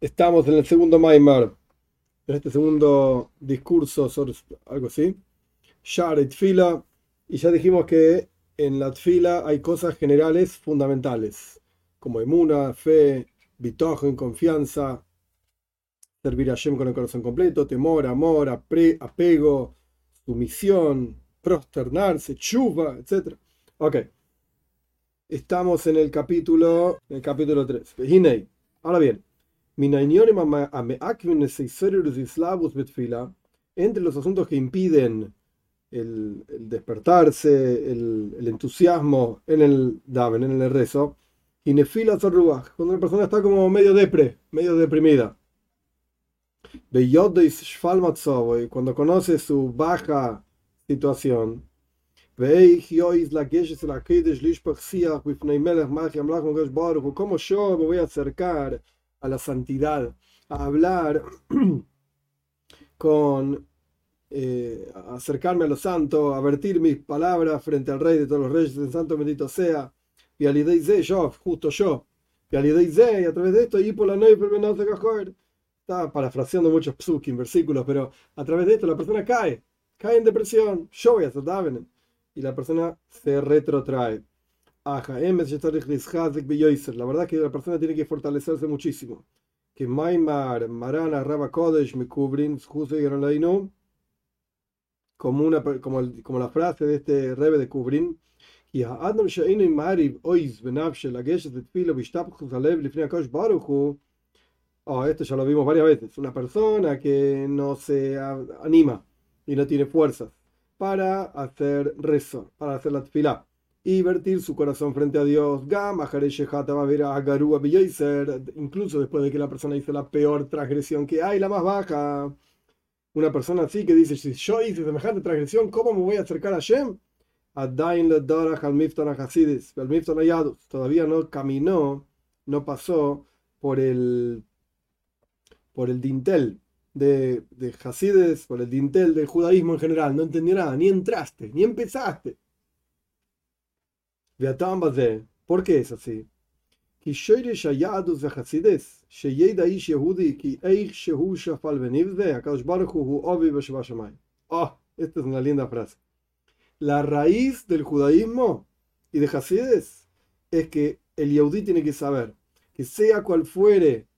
Estamos en el segundo Maimar, en este segundo discurso sobre algo así. Sharet Fila, y ya dijimos que en la fila hay cosas generales fundamentales, como emuna, fe, bitojo, confianza, servir a Shem con el corazón completo, temor, amor, apego, sumisión, prosternarse, chuva, etc. Ok. Estamos en el capítulo, en el capítulo 3. Ahora bien, entre los asuntos que impiden el, despertarse, el, entusiasmo en el daven, en el rezo, cuando una persona está como medio depre, medio deprimida. Cuando conoce su baja situación, ¿Cómo yo me voy a acercar a la santidad, a hablar con, eh, acercarme a lo santo, a vertir mis palabras frente al Rey de todos los reyes, el santo bendito sea, y al yo, justo yo, y y a través de esto, y por la está parafraseando muchos psukim, versículos, pero a través de esto la persona cae, cae en depresión, yo voy a y la persona se retrotrae. La verdad que la persona tiene que fortalecerse muchísimo. Que Maimar, Marana, Rabba Kodesh, me cubrin, como, una, como, como la frase de este Rebe de Kubrin, y Adam Shainu Marib Oiz Benafshe, la Geshe de Tfilo, Vishtapchus Alev, Lifnei Akosh Baruchu. Oh, esto ya lo vimos varias veces. Una persona que no se anima y no tiene fuerzas para hacer rezo, para hacer la tefilá y vertir su corazón frente a Dios. Incluso después de que la persona hizo la peor transgresión que hay, la más baja. Una persona así que dice, si yo hice semejante transgresión, ¿cómo me voy a acercar a Shem? Todavía no caminó, no pasó por el, por el dintel de, de Hasides, por el dintel del judaísmo en general. No entendió nada, ni entraste, ni empezaste. ¿Por qué es así? Oh, esta es una linda frase. La raíz del judaísmo y de Hasides es que el Yehudi tiene que saber que sea cual fuere,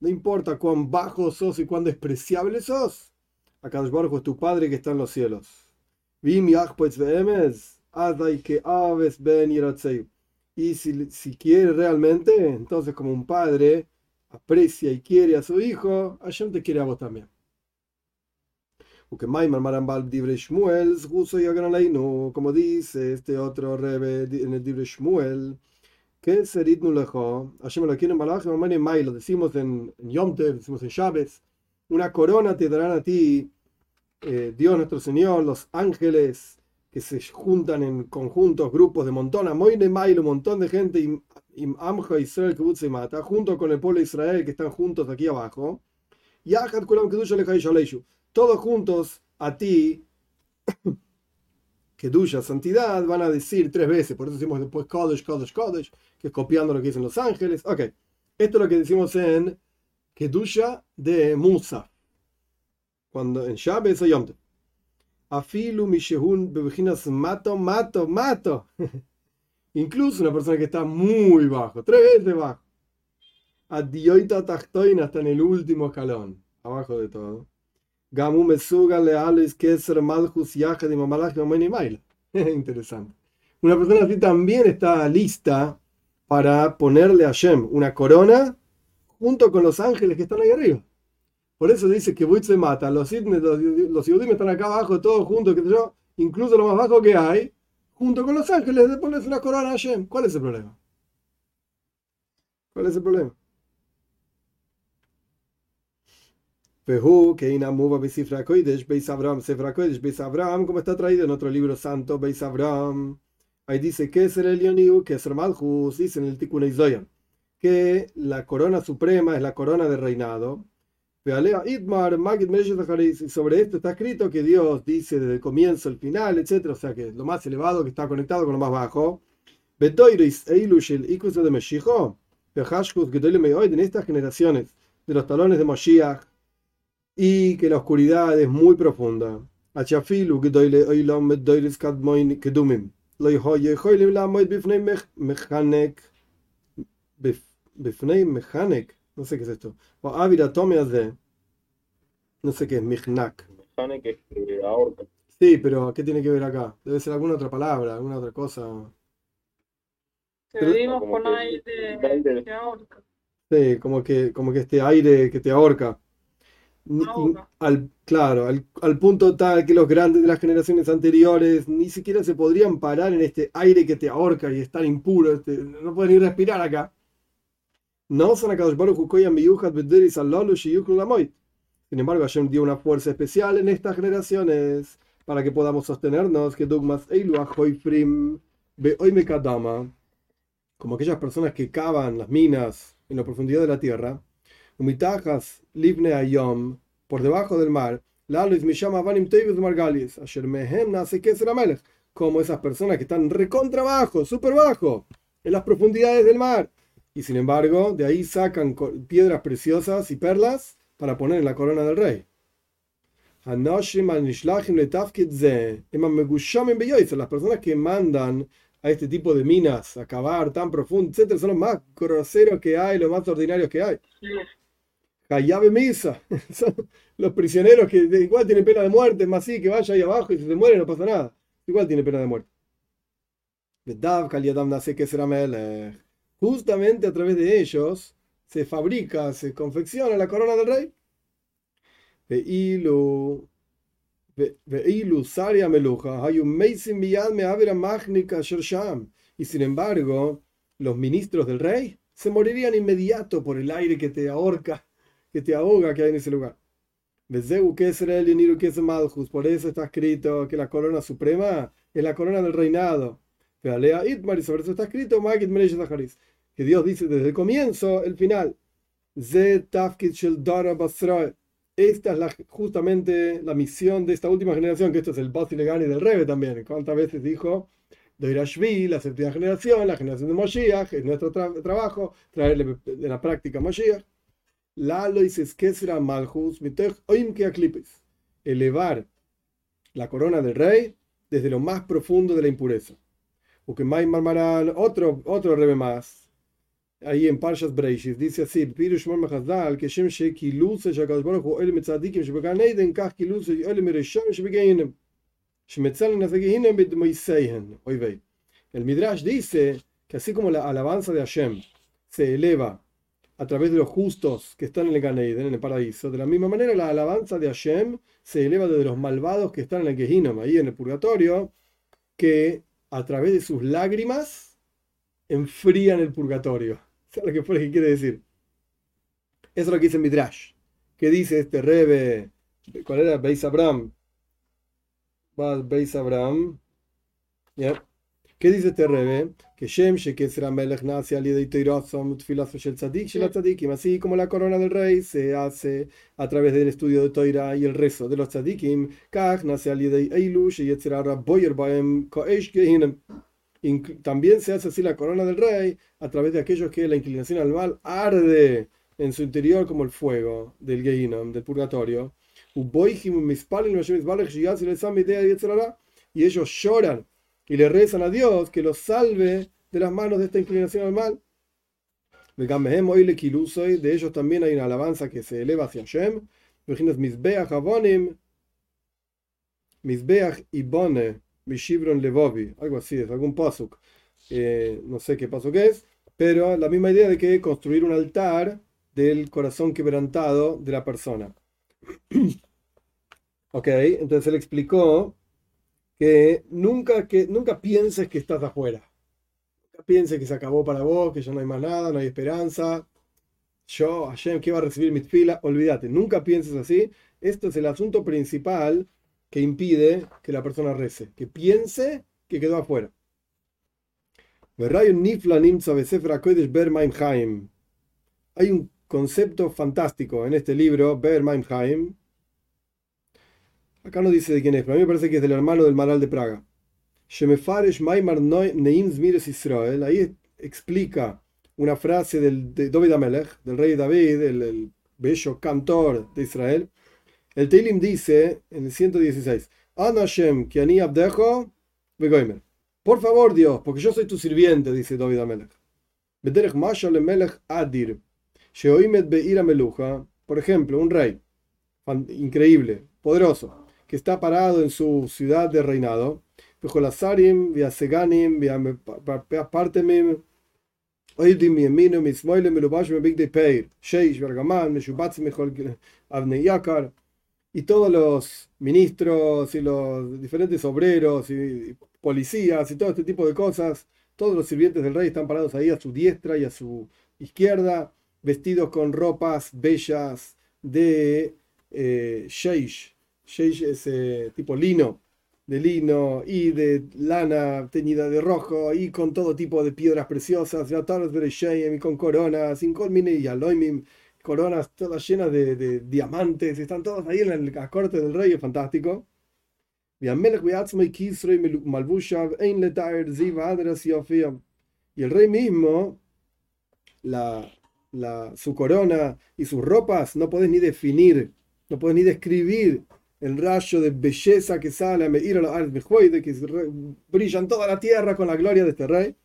no importa cuán bajo sos y cuán despreciable sos, Akadosh Baruch es tu padre que está en los cielos. Vim que aves ben Y si, si quiere realmente, entonces como un padre aprecia y quiere a su hijo, Hashem te quiere a vos también. Como dice este otro rebe en el Dibre Shmuel, que Serit Nulejo, Hashem lo quiere en Balaj, lo decimos en, en Yom Tev, decimos en Shabes, una corona te darán a ti, eh, Dios nuestro Señor, los ángeles, que se juntan en conjuntos, grupos de montón, a Moine Mail, un montón de gente, y Amja Israel que se mata, junto con el pueblo de Israel que están juntos aquí abajo, y todos juntos a ti, duya santidad, van a decir tres veces, por eso decimos después Kodesh, Kodesh, Kodesh, que es copiando lo que dicen los ángeles. Ok, esto es lo que decimos en Kedusha de Musa, cuando en Shabbat o Yom Afilu Mishehun Bebejinas mato, mato, mato. Incluso una persona que está muy bajo, tres veces bajo. Adioita Tachtoina está en el último escalón, abajo de todo. Gamu Mesuga Leales Keser Malchus Yahad y Mamalach Maila. Interesante. Una persona así también está lista para ponerle a Shem una corona junto con los ángeles que están ahí arriba. Por eso dice que Buit se mata. Los, los, los están acá abajo, todos juntos, que yo, incluso lo más bajo que hay, junto con los ángeles, de ponerse una corona a Hashem. ¿Cuál es el problema? ¿Cuál es el problema? Pehu, que inamuba Besifra Koidesh, Beis Abraham, Sefra Koidesh, Beis Abraham, como está traído en otro libro santo, Beis Abraham. Ahí dice que es el Elioniu, que es el Malchus, dice en el Tikkun que la corona suprema es la corona de reinado y sobre esto está escrito que Dios dice desde el comienzo al final, etc. O sea que lo más elevado que está conectado con lo más bajo. En estas generaciones, de los talones de Moshiach y que la oscuridad es muy profunda. Bifnei mechanek. No sé qué es esto. O ávila tome de. No sé qué es. Mechanek es que ahorca. Sí, pero ¿qué tiene que ver acá? Debe ser alguna otra palabra, alguna otra cosa. Vivimos Como con aire que ahorca. Sí, como que, como que este aire que te ahorca. Ni- al, claro, al, al punto tal que los grandes de las generaciones anteriores ni siquiera se podrían parar en este aire que te ahorca y es tan impuro, este, no pueden ni respirar acá. Sin embargo, Hashem dio una fuerza especial en estas generaciones para que podamos sostenernos que Dogmas como aquellas personas que cavan las minas en la profundidad de la tierra, Umitajas Livne Ayom, por debajo del mar, Lalois me llama Vanim Tevis Margalis, Asher Mehem nace como esas personas que están recontra bajo, súper bajo, en las profundidades del mar. Y sin embargo, de ahí sacan piedras preciosas y perlas para poner en la corona del rey. Las personas que mandan a este tipo de minas a cavar tan profundo, etcétera, son los más groseros que hay, los más ordinarios que hay. Hayabe Misa, son los prisioneros que igual tienen pena de muerte, más así que vaya ahí abajo y si se muere no pasa nada. Igual tiene pena de muerte. Vedav Kaliadam nace que será Melech. Justamente a través de ellos se fabrica, se confecciona la corona del rey. Y sin embargo, los ministros del rey se morirían inmediato por el aire que te ahorca, que te ahoga que hay en ese lugar. Por eso está escrito que la corona suprema es la corona del reinado. Vealea Itmar, y sobre eso está escrito que Dios dice desde el comienzo, el final. Esta es la- justamente la misión de esta última generación, que esto es el Basi Legani del Rebe también. ¿Cuántas veces dijo? Doirashvi, la séptima generación, la generación de Moshiach, es nuestro tra- trabajo, traerle de la práctica Moshiach. Lalo Seskesra Malchus. Elevar la corona del rey desde lo más profundo de la impureza. Ukemay Marmaran, otro, otro rebe más. Ahí en Parshas Breishis dice así: Pirush Mor Mechazal, que Shem Shekiluse Shakadosh Baruch Hu Olim Tzadikim Shebegan Eiden, Kach Kiluse Olim Rishon Shebegeinem. Shemetzalen Nazagehinem Bet Moiseihen. Oy vei. El Midrash dice que así como la alabanza de Hashem se eleva a través de los justos que están en el Gan Eden, en el paraíso, de la misma manera la alabanza de Hashem se eleva desde los malvados que están en el Gehinnom, ahí en el purgatorio, que a través de sus lágrimas enfrían el purgatorio. ¿Sabes lo que quiere decir? Eso es lo que dice Midrash. ¿Qué dice este Rebe? ¿Cuál era? Beis Abraham. Beis Abraham. ¿Ya? ¿Qué dice este Rebe? Que Shem Melech nace al Tzadikim. Así como la corona del rey se hace a través del estudio de Toira y el rezo de los Tzadikim. Kach nace al También se hace así la corona del rey a través de aquellos que la inclinación al mal arde en su interior como el fuego del Gehinnom, del purgatorio. Y ellos lloran y le rezan a Dios que los salve de las manos de esta inclinación al mal. De ellos también hay una alabanza que se eleva hacia Hashem. Mizbeach Ibone, Mishibron Levovi, algo así, es algún pasuk. Eh, no sé qué pasuk es, pero la misma idea de que construir un altar del corazón quebrantado de la persona. ok, entonces él explicó que nunca, que nunca pienses que estás afuera. Nunca pienses que se acabó para vos, que ya no hay más nada, no hay esperanza. Yo, Hashem, que va a recibir mis filas, olvídate, nunca pienses así. Esto es el asunto principal que impide que la persona rece, que piense que quedó afuera. Hay un concepto fantástico en este libro, Ber Maimheim. Acá no dice de quién es, pero a mí me parece que es del hermano del Maral de Praga. Ahí explica una frase del, de David Amelech, del rey David, el, el bello cantor de Israel, el Teilim dice en el 116, Ana Hashem, que ani abdejo, begoimer. Por favor, Dios, porque yo soy tu sirviente, dice David Amelech. Bederech mashal melech adir. Por ejemplo, un rey increíble, poderoso, que está parado en su ciudad de reinado. Oidim peir, sheish, mejol, avneyakar y todos los ministros y los diferentes obreros y policías y todo este tipo de cosas, todos los sirvientes del rey están parados ahí a su diestra y a su izquierda, vestidos con ropas bellas de eh, sheish. Sheish es eh, tipo lino, de lino y de lana teñida de rojo y con todo tipo de piedras preciosas, y con coronas, y aloimim coronas todas llenas de, diamantes, están todos ahí en la corte del rey, es fantástico. Y el rey mismo, la, la, su corona y sus ropas, no puedes ni definir, no puedes ni describir el rayo de belleza que sale a medir a de que brillan toda la tierra con la gloria de este rey.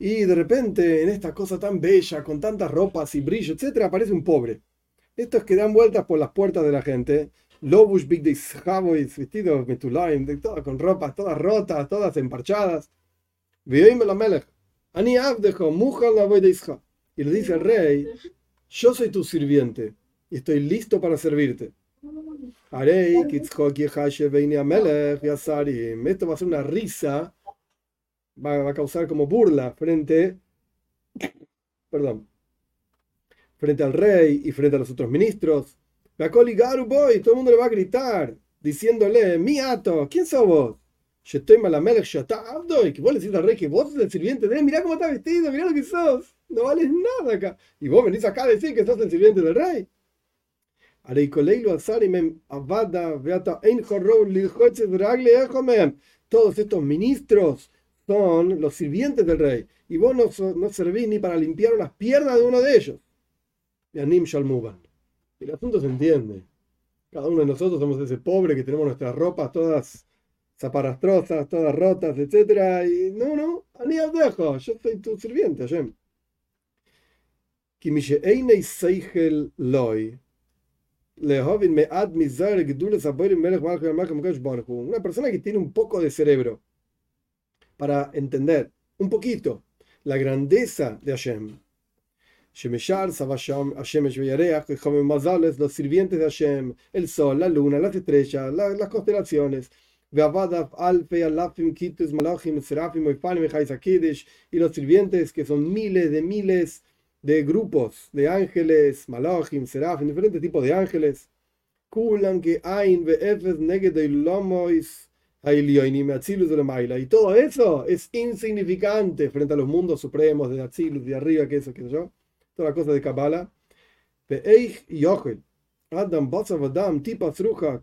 Y de repente, en esta cosa tan bella, con tantas ropas y brillo, etcétera, aparece un pobre. Estos que dan vueltas por las puertas de la gente, Lobush Big Javois, vestidos metulaim, de con ropas todas rotas, todas emparchadas. Y le dice al rey: Yo soy tu sirviente y estoy listo para servirte. Esto va a ser una risa, va a causar como burla frente, perdón, frente al rey y frente a los otros ministros. Boy, todo el mundo le va a gritar, diciéndole, mi ato, ¿quién sos vos? Y que vos le decís al rey que vos sos el sirviente de él, mirá cómo está vestido, mirá lo que sos, no vales nada acá. Y vos venís acá a decir que sos el sirviente del rey. Todos estos ministros son los sirvientes del rey. Y vos no, no servís ni para limpiar las piernas de uno de ellos. Y El asunto se entiende. Cada uno de nosotros somos ese pobre que tenemos nuestras ropas todas zaparastrosas, todas rotas, etc. Y no, no, ni dejo, yo soy tu sirviente, Hashem. Una persona que tiene un poco de cerebro para entender un poquito la grandeza de Hashem. Los sirvientes de Hashem, el sol, la luna, las estrellas, las constelaciones. Y los sirvientes que son miles de miles de grupos de ángeles, malachim, serafim, diferentes tipos de ángeles. Y todo eso es insignificante frente a los mundos supremos de Atzilus, de arriba, que eso, que yo. Toda la cosa de Kabbalah. Adam, Adam, Tipa, Krutz,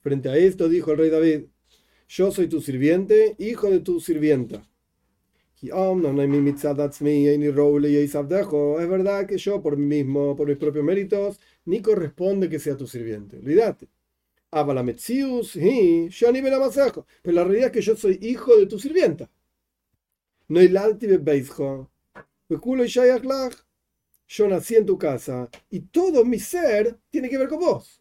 Frente a esto dijo el rey David, yo soy tu sirviente, hijo de tu sirvienta. Es verdad que yo por mí mismo, por mis propios méritos, ni corresponde que sea tu sirviente. Olvídate. Pero la realidad es que yo soy hijo de tu sirvienta. No Yo nací en tu casa y todo mi ser tiene que ver con vos.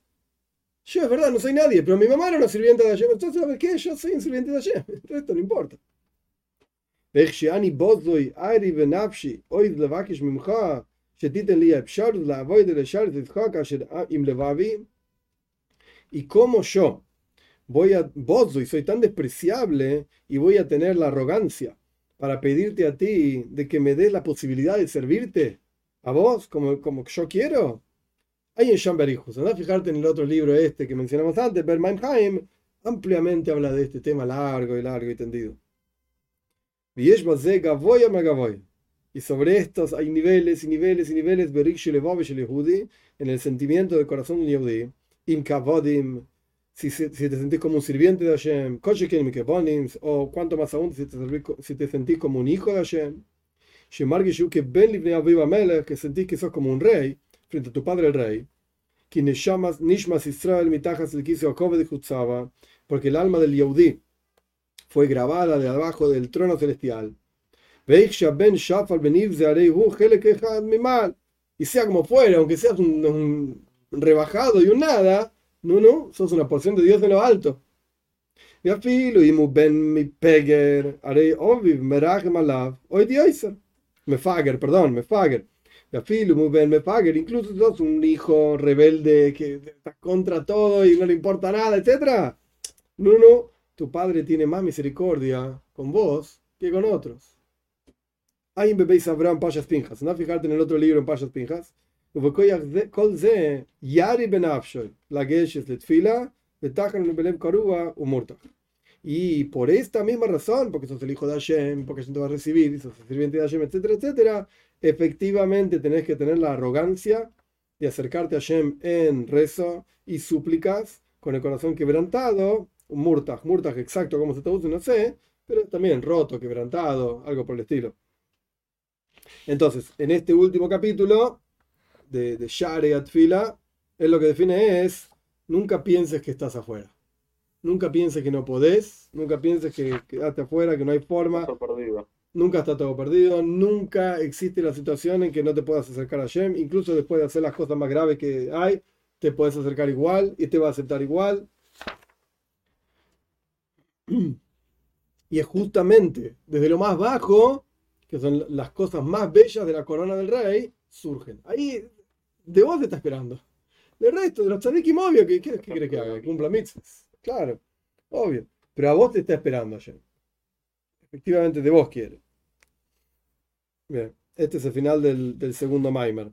Yo es verdad, no soy nadie, pero mi mamá era una sirvienta de Hashem. Entonces, ¿sabes qué? Yo soy un sirviente de Hashem. Entonces, esto no importa. Y como yo voy a y soy tan despreciable y voy a tener la arrogancia para pedirte a ti de que me des la posibilidad de servirte a vos como, como yo quiero. Hay en Shamberijus, anda a fijarte en el otro libro este que mencionamos antes, Bermeinheim, ampliamente habla de este tema largo y largo y tendido. Y sobre estos hay niveles y niveles y niveles en el sentimiento del corazón de un Yehudi, si, si, te sentís como un sirviente de Hashem, o cuanto más aún si te, si sentís como un hijo de Hashem, que sentís que sos como un rey frente a tu padre el rey, porque el alma del Yehudi fue grabada de abajo del trono celestial. Y sea como fuera, aunque seas un, rebajado y un nada, no, no, sos una porción de Dios de lo alto. Y ben. Me fager, perdón, me. Incluso sos un hijo rebelde que está contra todo y no le importa nada, etc. No, no, tu padre tiene más misericordia con vos que con otros. Hay un bebé Abraham Pashas Pinjas. No fijarte en el otro libro en Pashas Pinjas. Y por esta misma razón, porque sos el hijo de Hashem, porque Hashem te va a recibir, sos el sirviente de Hashem, etcétera, etcétera, efectivamente tenés que tener la arrogancia de acercarte a Hashem en rezo y súplicas con el corazón quebrantado, murtaj, murtaj exacto como se traduce, no sé, pero también roto, quebrantado, algo por el estilo. Entonces, en este último capítulo, de, de Share Atfila, es lo que define es, nunca pienses que estás afuera. Nunca pienses que no podés, nunca pienses que quedaste afuera, que no hay forma. Nunca está todo perdido, nunca existe la situación en que no te puedas acercar a Shem, incluso después de hacer las cosas más graves que hay, te puedes acercar igual y te va a aceptar igual. Y es justamente desde lo más bajo, que son las cosas más bellas de la corona del rey, surgen. Ahí de vos te está esperando. De resto, de los tzadikim, obvio, ¿qué, qué, qué quiere que haga? Cumpla mitzvahs. Claro, obvio. Pero a vos te está esperando ayer. Efectivamente, de vos quiere. Bien, este es el final del, del segundo Maimer.